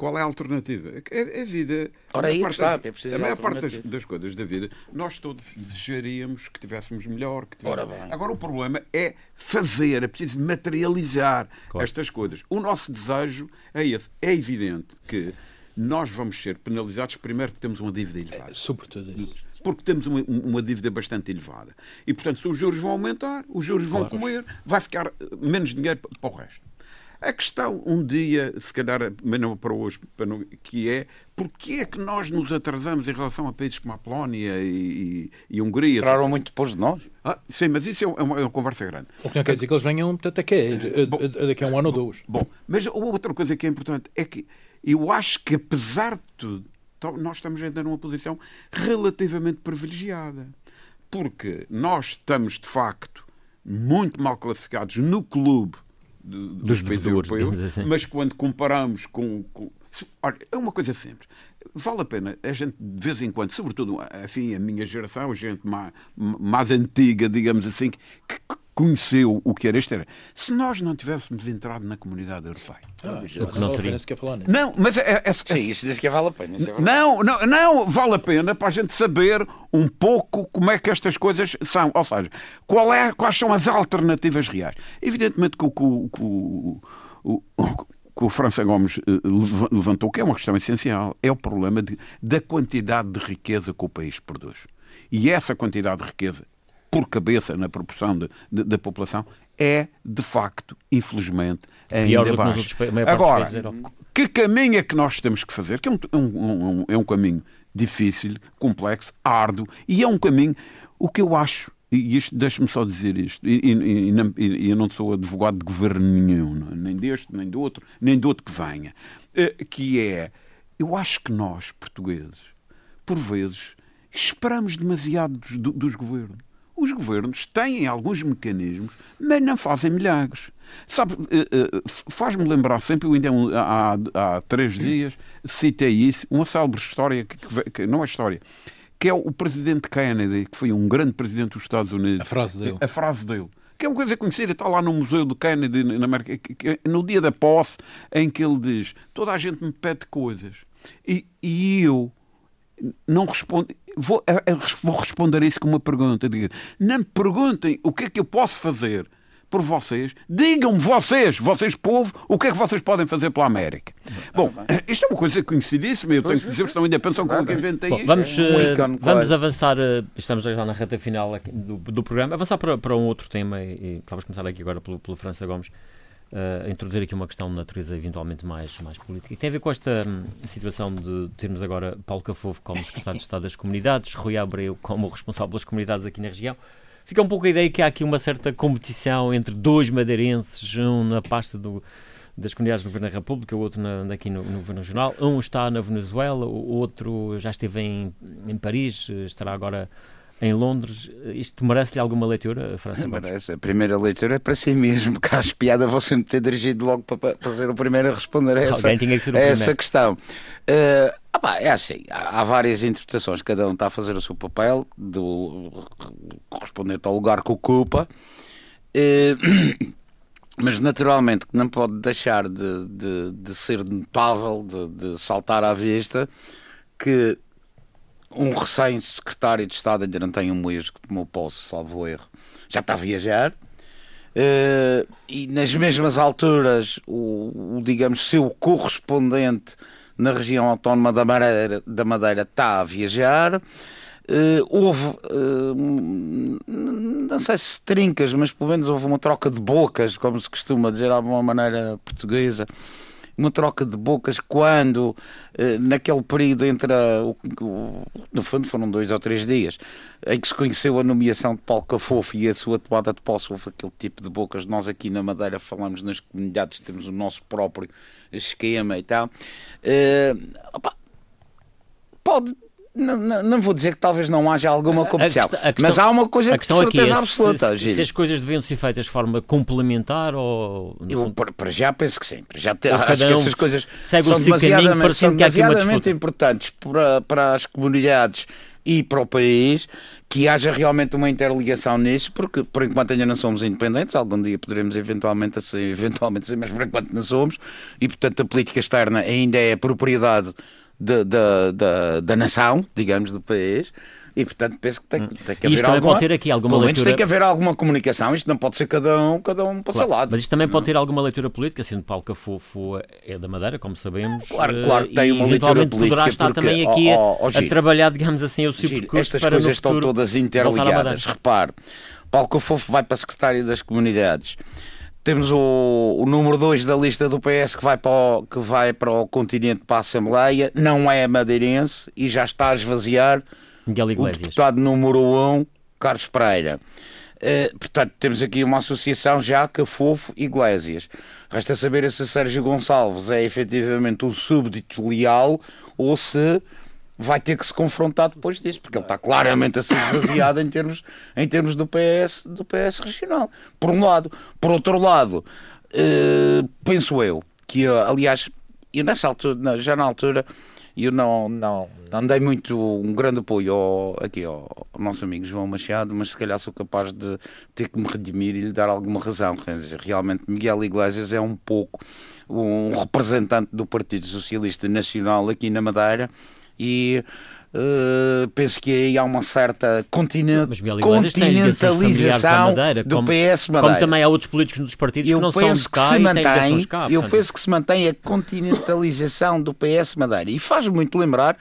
qual é a alternativa? É, é a vida. Ora, aí está, é preciso A maior parte das, das, coisas da vida, nós todos desejaríamos que tivéssemos melhor. Que tivéssemos... Agora, o problema é fazer, é preciso materializar claro. estas coisas. O nosso desejo é esse. É evidente que nós vamos ser penalizados primeiro porque temos uma dívida elevada. É, sobretudo isso porque temos uma, uma, dívida bastante elevada. E, portanto, se os juros vão aumentar, os juros vão claro. comer, vai ficar eh, menos dinheiro para o resto. A questão, um dia, se calhar, mas não para hoje, para não, que é porque é que nós nos atrasamos em relação a países como a Polónia e, e, e Hungria? Entraram muito depois de nós. Ah, sim, mas isso é uma, é uma, conversa grande. O que não quer dizer que eles venham até é, daqui a um ano ou dois. Bom, mas outra coisa que é importante é que eu acho que, apesar de tudo, nós estamos ainda numa posição relativamente privilegiada. Porque nós estamos, de facto, muito mal classificados no clube de, dos, dos países europeus, assim. mas quando comparamos com, com. Olha, é uma coisa simples. Vale a pena a gente, de vez em quando, sobretudo enfim, a minha geração, a gente mais, mais antiga, digamos assim, que, que conheceu o que era este era. Se nós não tivéssemos entrado na comunidade europeia. Ah, não, seria. não, mas é, é, é, Sim, isso diz que vale a pena. É não, não, não, vale a pena para a gente saber um pouco como é que estas coisas são. Ou seja, qual é, quais são as alternativas reais. Evidentemente que o, que o, o, que o França Gomes eh, levantou, que é uma questão essencial, é o problema de, da quantidade de riqueza que o país produz. E essa quantidade de riqueza por cabeça na proporção da população, é de facto, infelizmente, ainda baixo. Agora, que caminho é que nós temos que fazer? Que é um, um, um, é um caminho difícil, complexo, árduo e é um caminho, o que eu acho, e isto deixa-me só dizer isto, e, e, e, eu não sou advogado de governo nenhum, é? nem deste, nem do outro, nem do outro que venha, eh, que é, eu acho que nós, portugueses, por vezes, esperamos demasiado dos, dos governos os governos têm alguns mecanismos, mas não fazem milagres. Sabe, eh, eh, faz-me lembrar sempre, eu ainda há, há três dias citei isso, uma célebre história, que, que, não é história, que é o presidente Kennedy, que foi um grande presidente dos Estados Unidos. A frase dele. A frase dele. Que é uma coisa conhecida, está lá no Museu do Kennedy, na América, no dia da posse, em que ele diz: toda a gente me pede coisas. E, e eu não respondo. Vou, eh, eh, vou responder a isso com uma pergunta. Não me perguntem o que é que eu posso fazer por vocês. Digam-me vocês, vocês povo, o que é que vocês podem fazer pela América. Bom, eh, isto é uma coisa conhecidíssima, eu tenho que dizer, estão ainda pensam como que inventei isto. Vamos, uh, vamos avançar, uh, estamos já na reta final do, do programa, avançar para, para um outro tema e, e talvez começar aqui agora pelo, pelo França Gomes. Uh, introduzir aqui uma questão de natureza eventualmente mais, mais política. E tem a ver com esta um, situação de termos agora Paulo Cafofo como secretário de Estado das Comunidades, Rui Abreu como responsável pelas comunidades aqui na região. Fica um pouco a ideia que há aqui uma certa competição entre dois madeirenses, um na pasta do, das comunidades do Governo da República, o outro na, aqui no, no Governo Regional. Um está na Venezuela, o outro já esteve em, em Paris, estará agora em Londres. Isto merece-lhe alguma leitura, França? Merece. A primeira leitura é para si mesmo, que acho piada vou sempre ter dirigido logo para, para ser o primeiro a responder a essa, que a essa questão. Uh, ah é assim, há, há, várias interpretações, cada um está a fazer o seu papel, do, correspondente ao lugar que ocupa. Uh, mas naturalmente que não pode deixar de, de, de ser notável, de, de saltar à vista, que um recém-secretário de Estado, ainda não tem um mês que tomou posse, salvo erro, já está a viajar. Uh, e nas mesmas alturas, o, o, digamos, seu correspondente na região autónoma da Madeira, da Madeira está a viajar. Uh, houve, uh, não sei se trincas, mas pelo menos houve uma troca de bocas, como se costuma dizer de uma maneira portuguesa, uma troca de bocas quando, eh, naquele período entre. A, o, no fundo, foram dois ou três dias em que se conheceu a nomeação de Paulo Cafofo e a sua tomada de posse, houve aquele tipo de bocas. Nós aqui na Madeira falamos nas comunidades, temos o nosso próprio esquema e tal. Uh, opa, pode não, não, não, vou dizer que talvez não haja alguma competição, questão, questão, mas há uma coisa que de certeza é, absoluta. Se, se, as coisas deviam ser feitas de forma complementar ou. Eu, fundo... já penso que sim. Já te, acho que essas coisas são demasiadamente, são demasiadamente importantes para, para as comunidades e para o país que haja realmente uma interligação nisso, porque por enquanto ainda não somos independentes, algum dia poderemos eventualmente ser, eventualmente ser, mas por enquanto não somos, e portanto a política externa ainda é propriedade da, da, da, da nação, digamos, do país. E portanto penso que tem, tem que haver isto alguma, pode ter aqui alguma pelo leitura... tem que haver alguma comunicação, isto não pode ser cada um, cada um para o claro, seu lado. Mas isto também não. pode ter alguma leitura política, sendo Paulo Cafofo é da Madeira, como sabemos. Claro, claro que tem uma leitura política. poderá estar porque, também aqui oh, oh, a, a, trabalhar, digamos assim, o seu Giro, percurso Estas coisas estão todas interligadas. Repare, Paulo Cafofo vai para secretário das comunidades. Temos o, o número 2 da lista do PS que vai, para o, que vai para o continente para a Assembleia, não é madeirense e já está a esvaziar o deputado número 1, um, Carlos Pereira. Uh, portanto, temos aqui uma associação já Cafofo e Iglesias. Resta saber se Sérgio Gonçalves é efetivamente um súbdito leal ou se vai ter que se confrontar depois disso, porque ele está claramente a ser esvaziado em termos, em termos do, PS, do PS regional. Por um lado. Por outro lado, uh, penso eu que, aliás, eu nessa altura, já na altura, eu não, não, não dei muito um grande apoio ao, aqui ao, ao, nosso amigo João Machado, mas se calhar sou capaz de ter que me redimir e lhe dar alguma razão. Realmente Miguel Iglesias é um pouco um representante do Partido Socialista Nacional aqui na Madeira e Uh, penso que aí há uma certa continent... continentalização Madeira, do como, PS Madeira. Como também há outros políticos dos partidos eu que não são de cá que se mantém, cá, Eu penso que se mantém a continentalização do PS Madeira. E faz muito lembrar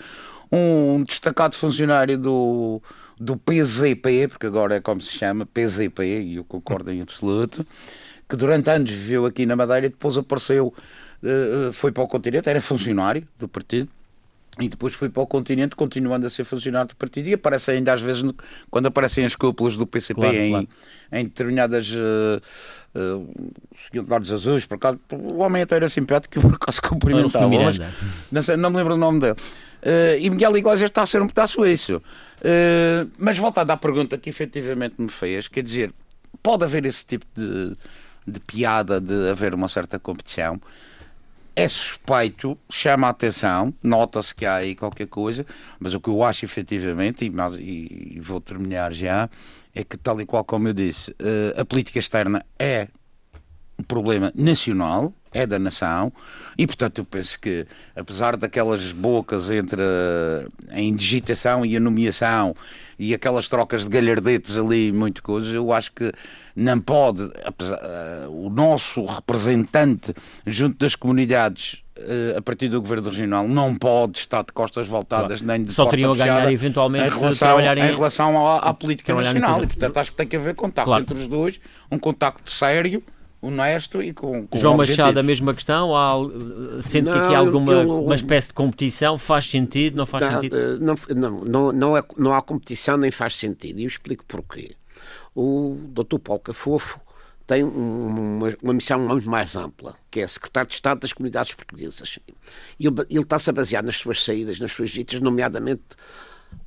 um destacado funcionário do, do PZP, porque agora é como se chama, PZP, e eu concordo em absoluto, que durante anos viveu aqui na Madeira e depois apareceu, uh, foi para o continente, era funcionário do partido, e depois foi para o continente, continuando a ser funcionário do partido. E aparece ainda às vezes, quando aparecem as cúpulas do PCP claro, em, claro. em determinadas uh, uh, azuis, por acaso, o homem até era simpático, que eu por acaso cumprimentava, mas não, sei, não me lembro o nome dele. Uh, e Miguel Iglesias está a ser um pedaço isso. Uh, mas voltando à pergunta que efetivamente me fez, quer dizer, pode haver esse tipo de, de piada de haver uma certa competição é suspeito, chama a atenção, nota-se que há aí qualquer coisa, mas o que eu acho efetivamente, e, mas, e, e vou terminar já, é que, tal e qual como eu disse, uh, a política externa é um problema nacional, é da nação, e portanto eu penso que, apesar daquelas bocas entre a indigitação e a nomeação e aquelas trocas de galhardetes ali, muito coisas, eu acho que não pode, apesar, uh, o nosso representante junto das comunidades uh, a partir do governo regional não pode estar de costas voltadas claro. nem de Só teriam a ganhar eventualmente em relação, em... em relação à, à política nacional e portanto acho que tem que haver contacto claro. entre os dois, um contacto sério honesto e com, com João objetivos. Machado, a mesma questão? Há, sente que aqui há Não, alguma eu- uma espécie de competição? Faz sentido? Não faz Não, sentido? eh, não, não, não, não, é- não há competição nem faz sentido. E eu explico porquê. O Dr. Paulo Cafofo tem um- uma, uma missão muito mais ampla, que é secretário de Estado das Comunidades Portuguesas. Ele, ele está-se a basear nas suas saídas, nas suas visitas, nomeadamente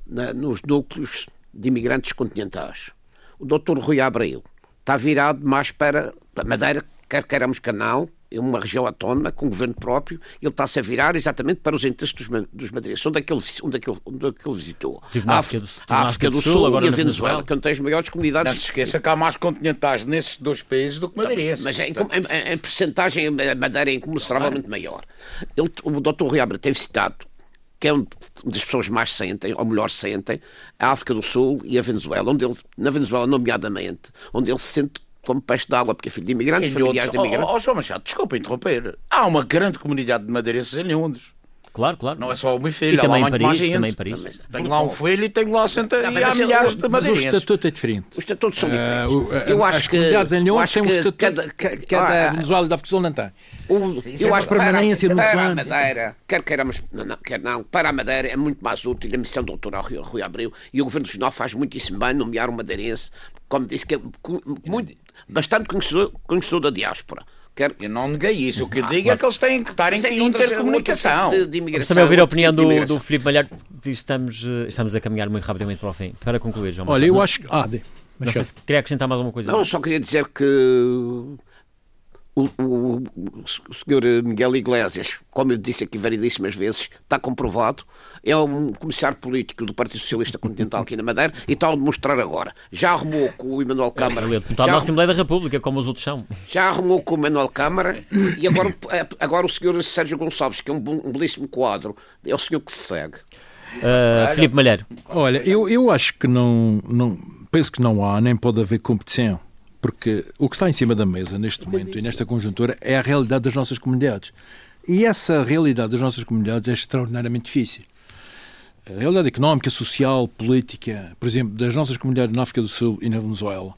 na- nos núcleos de imigrantes continentais. O Dr. Rui Abreu está virado mais para a Madeira, quer queiramos que não, uma região autónoma, com governo próprio, ele está-se a virar exatamente para os interesses dos, dos madeirenses. Onde é que ele, onde é que ele, onde é que ele visitou? Estive na A África do- a África do Sul, agora e a Venezuela, Venezuela. que não tem as maiores Não comunidades. se esqueça que há mais continentais nesses dois países do que madeirenses. Mas em, em, em percentagem, a Madeira é incomensurabilimente maior. Ele, o Dr. Rui Abra tem citado que é um das pessoas mais sentem, ou melhor sentem, a África do Sul e a Venezuela, onde ele, na Venezuela, nomeadamente, onde ele se sente como peixe d'água, porque é filho de imigrantes, Em familiares Lhundes- de imigrantes. Oh, oh, João Machado, desculpa interromper. Há uma grande comunidade de madeirenses em Londres. Claro, claro. Não é só o meu filho, E há também lá Paris, gente. também em Paris. Tenho lá um filho e tenho lá senta... Não, e há esse- milhares de mas Mas o madeirenses. estatuto é diferente. Os estatutos são Ah, diferentes. o- a- eu as acho que, comunidades em têm um que estatuto cada, que, que a da ah, Venezuela e da África do Sul não tem. O, é eu acho que para, permanência no para a. Madeira, quer queiramos, não, não, quer não, para a Madeira é muito mais útil a missão do Dr. Rui, Rui Abreu e o Governo Regional faz muitíssimo bem nomear um madeirense, como disse, que é muito, bastante conhecedor, conhecedor da diáspora. Quer, Eu não neguei isso. O que eu digo é que eles têm que estar em é intercomunicação. de- de Vamos imigração, também ouvir a opinião do, do Filipe Malhar. Estamos, eh, estamos a caminhar muito rapidamente para o fim. Para concluir, João Olha, Machado, eu não- acho que. Ah, de- Não sei se queria acrescentar mais alguma coisa. Não, só queria dizer que o, o, o senhor Miguel Iglesias, como eu disse aqui variedíssimas vezes, está comprovado, é um comissário político do Partido Socialista Continental aqui na Madeira e está a demonstrar agora. Já arrumou com o Emanuel Câmara. Ele é deputado já, na Assembleia da República, como os outros são. já arrumou com o Manuel Câmara e agora, agora o senhor Sérgio Gonçalves, que é um, bom- um belíssimo quadro, é o senhor que se segue. Uh, Filipe Malheiro, Olha, eu, eu acho que não, não. Penso que não há, nem pode haver competição. Porque o que está em cima da mesa neste momento e nesta conjuntura é a realidade das nossas comunidades. E essa realidade das nossas comunidades é extraordinariamente difícil. A realidade económica, social, política, por exemplo, das nossas comunidades na África do Sul e na Venezuela,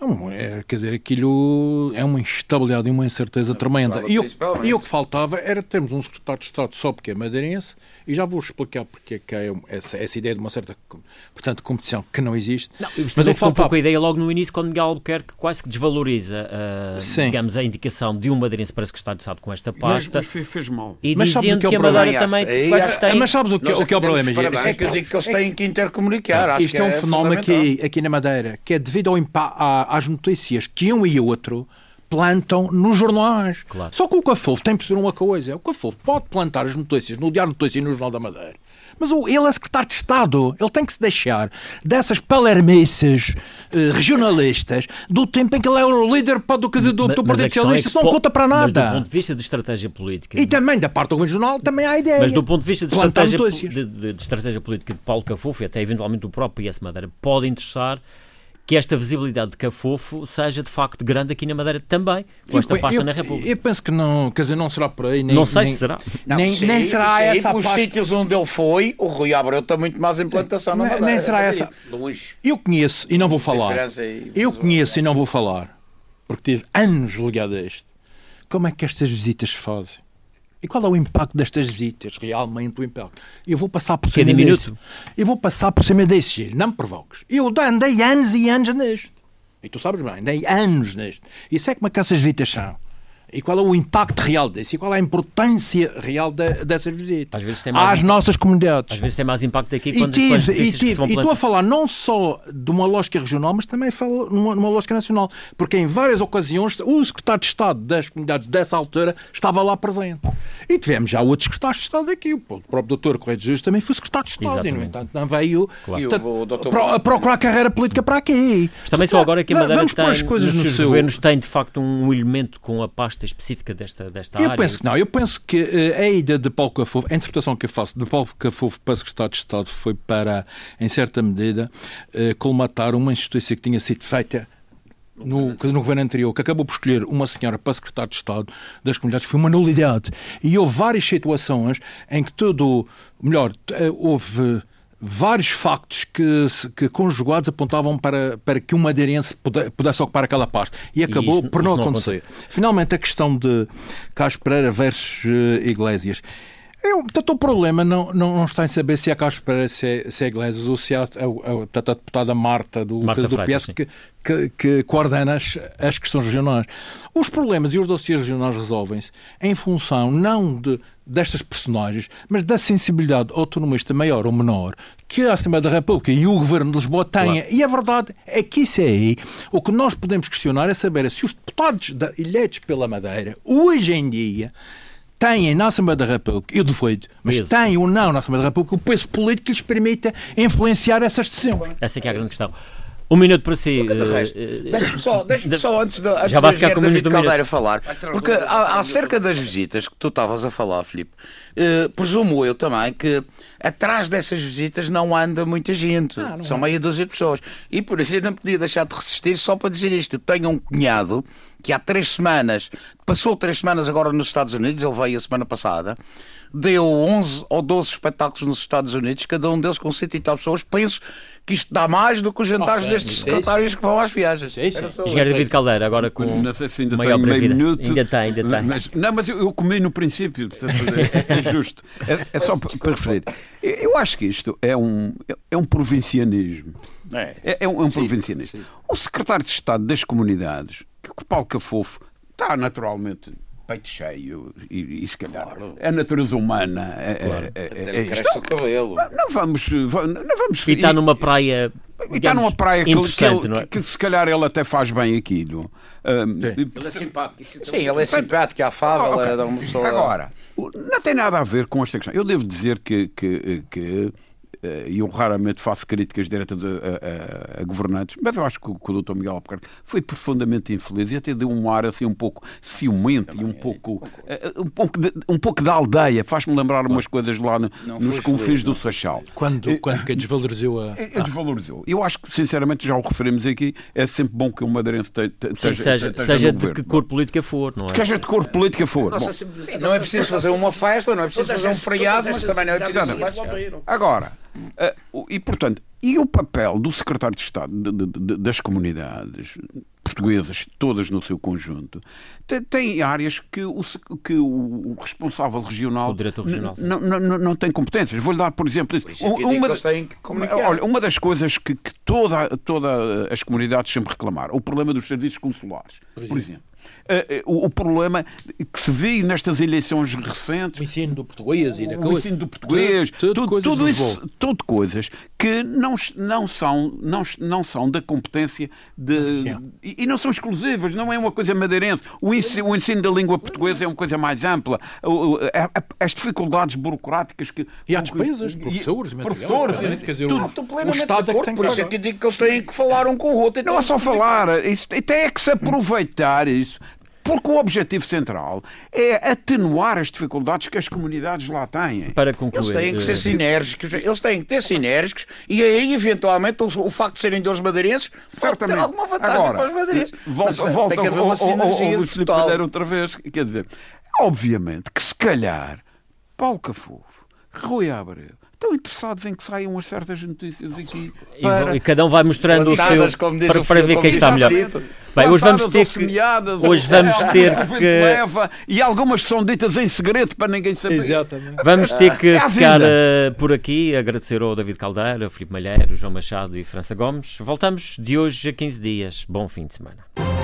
é, um- é, quer dizer, aquilo é uma instabilidade e uma incerteza tremenda. E o, principalmente. e o que faltava era termos um secretário de Estado só porque é madeirense, e já vou explicar porque é que é essa, essa ideia de uma certa, portanto, competição que não existe. Não, Mas eu ficou um pouco a ideia logo no início, quando Miguel Albuquerque quase que desvaloriza uh, digamos, a indicação de um madeirense para secretário de Estado com esta pasta mas fez, fez mal. e Mas sabes o dizendo que é o que a problema? Madeira também Aí quase que tem... Mas sabes o que, Nós o que é o problema, parabéns. É que eu digo que eles têm que intercomunicar. Isto é um fenómeno aqui, aqui na Madeira, que é devido ao impa- à- às notícias que um e outro plantam nos jornais. Claro. Só que o Cafofo tem que perceber uma coisa. O Cafofo pode plantar as notícias no Diário de Notícias e no Jornal da Madeira. Mas ele é secretário de Estado. Ele tem que se deixar dessas palermices eh, regionalistas do tempo em que ele era o líder do, do, do mas Partido é Socialista. que Isso não conta para Mas do nada. ponto de vista de estratégia política... E também da parte do Governo Jornal também há ideia. Mas do ponto de vista de estratégia, de, de- de estratégia política de Paulo Cafofo e até eventualmente do próprio IS Madeira, pode interessar que esta visibilidade de Cafofo seja de facto grande aqui na Madeira também, com esta Eu- pasta eu- na República. Eu penso que não, quer dizer, não será por aí. Nem, não sei nem- se será. Não, nem, sim, nem será sim, essa a Os pasta. sítios onde ele foi, o Rui Abreu está muito mais implantação na Nem- Madeira. nem será essa. Eu conheço e não vou falar. Eu conheço e não vou falar, porque tive anos ligado a isto. Como é que estas visitas se fazem? E qual é o impacto destas visitas? Realmente o impacto. Eu vou passar por é cima diminuto. disso. Eu vou passar por cima desse Gil. Não me provoques. Eu andei anos e anos nisto. E tu sabes bem, andei anos nisto. E sei como é que essas visitas são. E qual é o impacto real disso? E qual é a importância real da- dessas visitas? Às vezes tem mais Às nossas comunidades. Às vezes tem mais impacto aqui E quando, quando e se tive. vão E estou a plantar. falar não só de uma lógica regional, mas também falo numa, numa lógica nacional. Porque em várias ocasiões o secretário de Estado das comunidades dessa altura estava lá presente. E tivemos já outros secretários de Estado aqui. O próprio doutor Correio de Jesus também foi secretário de Estado. E, no Exatamente. entanto, não veio Claro. E o- o doutor- pro- a procurar carreira política para aqui. Mas também só agora que a Madeira Vamos tem, as coisas nos no seus seu... governos tem de facto um elemento com a pasta específica desta, desta Eu área. penso que não. Eu penso que eh, a ida de Paulo Cafofo, a interpretação que eu faço de Paulo Cafofo para secretário de Estado foi para, em certa medida, eh, colmatar uma injustiça que tinha sido feita no, no governo anterior, que acabou por escolher uma senhora para secretário de Estado das comunidades, foi uma nulidade. E houve várias situações em que tudo, melhor, eh, houve vários factos que, que conjugados apontavam para, para que um madeirense pudesse ocupar aquela pasta. E acabou isso, por não acontecer. não Finalmente, a questão de Carlos Pereira versus uh, Iglesias. Eu, portanto, o problema não, não, não, está em saber se é Carlos Pereira, se é, se é Iglesias ou se é a, a, a, deputada Marta do, Marta do PS que, que, que, coordena as, as questões regionais. Os problemas e os dossiês regionais resolvem-se em função não de, destas personagens, mas da sensibilidade autonomista maior ou menor que a Assembleia da República e o Governo de Lisboa têm. Claro. E a verdade é que isso é aí. O que nós podemos questionar é saber se os deputados da, eleitos pela Madeira, hoje em dia, têm na Assembleia da República, eu duvido, mas peso. têm ou não na Assembleia da República o peso político que lhes permita influenciar essas decisões. Essa é que é a grande questão. Um minuto para si. Uh, Deixa-me só, deixa só antes de, antes já vai ficar com David Caldeira falar, porque acerca das visitas que tu estavas a falar, Filipe, uh, presumo eu também que atrás dessas visitas não anda muita gente, ah, são é. meia dúzia de pessoas. E por isso eu não podia deixar de resistir só para dizer isto. Eu tenho um cunhado que há três semanas, passou três semanas agora nos Estados Unidos, ele veio a semana passada, deu 11 ou 12 espetáculos nos Estados Unidos, cada um deles com 100 e tal pessoas. Penso que isto dá mais do que os jantares okay. destes secretários que vão às viagens. É Engenheiro David Caldeira, agora com não sei se ainda maior meio minuto. Ainda tem, ainda tem. Mas, não, mas eu, eu comi no princípio, é, é justo. É, é só para, para referir. Eu acho que isto é um, é um provincianismo. É, é, é um, é um sim, provincianismo. Sim. O secretário de Estado das Comunidades, que o Paulo Cafofo está naturalmente peito cheio e, e se calhar claro. é a natureza humana. É, claro. é, é, é cresce o cabelo. Não vamos, não vamos. E está numa praia. E está numa praia que, que, ele, é? que, se calhar ele até faz bem aquilo. Um, ele é simpático. Sim, ele é simpático, é afável. Okay. É uma pessoa... Agora, não tem nada a ver com esta questão. Eu devo dizer que, que, que e eu raramente faço críticas diretas a, a, a, governantes, mas eu acho que o, que o Dr. Miguel Albuquerque foi profundamente infeliz e até deu um ar assim um pouco ciumento e um pouco, eh, um pouco, de, um pouco da aldeia. Faz-me lembrar umas coisas lá no, nos confins do Sachal. Quando, quando que desvalorizou a. É, desvalorizou. Eu acho que, sinceramente, já o referimos aqui, é sempre bom que o madeirense seja, seja, seja de que cor política for, não é? Seja de cor política for. Não é preciso fazer uma festa, não é preciso fazer um feriado, mas também não é preciso. Agora, Uh, e, portanto, e o papel do secretário de Estado de, de, de, das comunidades portuguesas, todas no seu conjunto, tem, tem áreas que o, que o responsável regional, o diretor regional não tem competências. Vou-lhe dar, por exemplo, por uma, olha, uma das coisas que, que toda, toda as comunidades sempre reclamaram, o problema dos serviços consulares, por exemplo. Uh, uh, o, problema que se vê nestas eleições recentes. O ensino do português e O ensino do português. Tudo, tudo, tudo, tudo isso, tudo coisas que não, não, são, não, não são da competência de. E, e, não são exclusivas, não é uma coisa madeirense. O ensino, o ensino da língua portuguesa é uma coisa mais ampla. As dificuldades burocráticas que. E há despesas, professores, professores. Quer dizer, tudo, o Estado é que tem Por isso é que digo que eles têm que falar um com o outro. Não é só falar, isso, tem é que se aproveitar isso porque o objetivo central é atenuar as dificuldades que as comunidades lá têm. Para concluir, eles têm que ser eh, sinérgicos, eles têm que ter sinérgicos e aí, eventualmente, o, o facto de serem dois madeirenses pode ter alguma vantagem Agora, para os madeirenses. Volta, Mas, eh, volta, tem que haver uma sinergia o, o, total. outra vez. Quer dizer, obviamente que se calhar Paulo Cafufo, Rui Abreu, estão interessados em que saiam as certas notícias aqui. Para... E, cada um vai mostrando o seu para, para ver quem está melhor. Bem, hoje vamos ter que hoje vamos ter que leva, e algumas são ditas em segredo para ninguém saber. Exatamente. Vamos ter que é ficar uh, por aqui, agradecer ao David Caldeira, Filipe Malheiro, João Machado e França Gomes. Voltamos de hoje a 15 dias. Bom fim de semana.